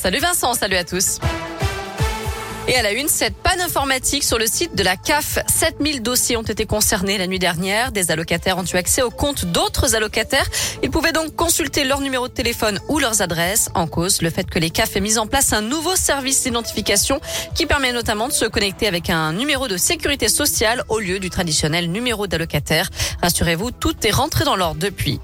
Salut Vincent, salut à tous. Et à la une, cette panne informatique sur le site de la CAF. 7000 dossiers ont été concernés la nuit dernière. Des allocataires ont eu accès aux comptes d'autres allocataires. Ils pouvaient donc consulter leur numéro de téléphone ou leurs adresses. En cause, le fait que les CAF aient mis en place un nouveau service d'identification qui permet notamment de se connecter avec un numéro de sécurité sociale au lieu du traditionnel numéro d'allocataire. Rassurez-vous, tout est rentré dans l'ordre depuis.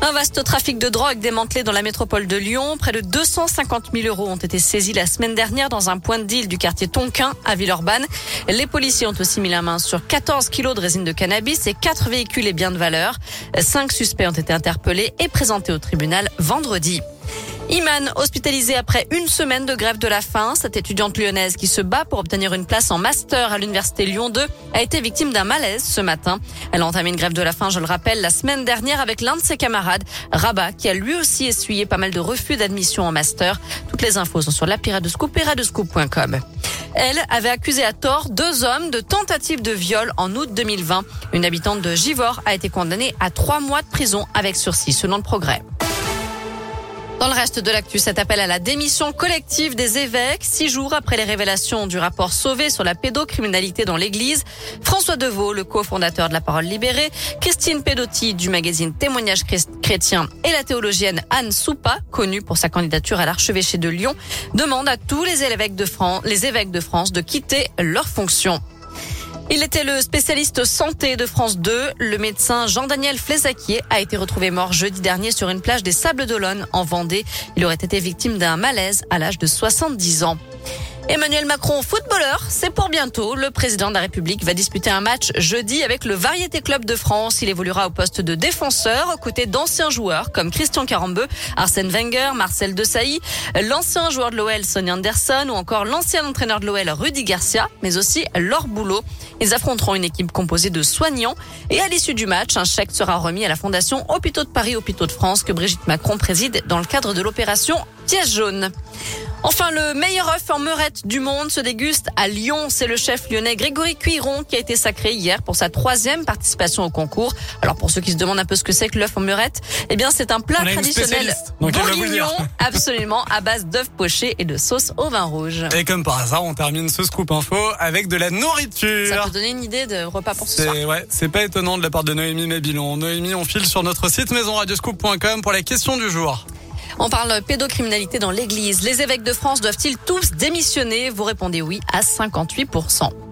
Un vaste trafic de drogue démantelé dans la métropole de Lyon. Près de 250 000 euros ont été saisis la semaine dernière dans un point de deal du quartier Tonquin à Villeurbanne. Les policiers ont aussi mis la main sur 14 kilos de résine de cannabis et 4 véhicules et biens de valeur. Cinq suspects ont été interpellés et présentés au tribunal vendredi. Iman, hospitalisée après une semaine de grève de la faim, cette étudiante lyonnaise qui se bat pour obtenir une place en master à l'université Lyon 2 a été victime d'un malaise ce matin. Elle a entamé une grève de la faim, je le rappelle, la semaine dernière avec l'un de ses camarades, Rabat, qui a lui aussi essuyé pas mal de refus d'admission en master. Toutes les infos sont sur Scoop et. Elle avait accusé à tort deux hommes de tentative de viol en août 2020. Une habitante de Givor a été condamnée à trois mois de prison avec sursis, selon le progrès. Dans le reste de l'actu, cet appel à la démission collective des évêques, six jours après les révélations du rapport Sauvé sur la pédocriminalité dans l'Église. François Deveau, le cofondateur de la Parole libérée, Christine Pedotti du magazine Témoignages chrétiens et la théologienne Anne Soupa, connue pour sa candidature à l'archevêché de Lyon, demandent à tous les évêques de France, les évêques de France de quitter leurs fonctions. Il était le spécialiste santé de France 2. Le médecin Jean-Daniel Flézaquier a été retrouvé mort jeudi dernier sur une plage des Sables d'Olonne en Vendée. Il aurait été victime d'un malaise à l'âge de 70 ans. Emmanuel Macron, footballeur, c'est pour bientôt. Le président de la République va disputer un match jeudi avec le Variété Club de France. Il évoluera au poste de défenseur aux côtés d'anciens joueurs comme Christian Carambeu, Arsène Wenger, Marcel Desailly, l'ancien joueur de l'OL Sonny Anderson ou encore l'ancien entraîneur de l'OL Rudy Garcia, mais aussi Laure Boulot. Ils affronteront une équipe composée de soignants et à l'issue du match, un chèque sera remis à la Fondation Hôpitaux de Paris, Hôpitaux de France que Brigitte Macron préside dans le cadre de l'opération Pièce jaune. Enfin, le meilleur œuf en meurette du monde se déguste à Lyon. C'est le chef lyonnais Grégory Cuiron qui a été sacré hier pour sa troisième participation au concours. Alors pour ceux qui se demandent un peu ce que c'est que l'œuf en meurette, eh bien c'est un plat traditionnel bourguignon, absolument à base d'œufs pochés et de sauce au vin rouge. Et comme par hasard, on termine ce scoop info avec de la nourriture. Ça peut donner une idée de repas pour ce soir. Ouais, c'est pas étonnant de la part de Noémie Mébilon. Noémie, on file sur notre site maisonradioscoop.com pour la question du jour. On parle pédocriminalité dans l'église. Les évêques de France doivent-ils tous démissionner? Vous répondez oui à 58%.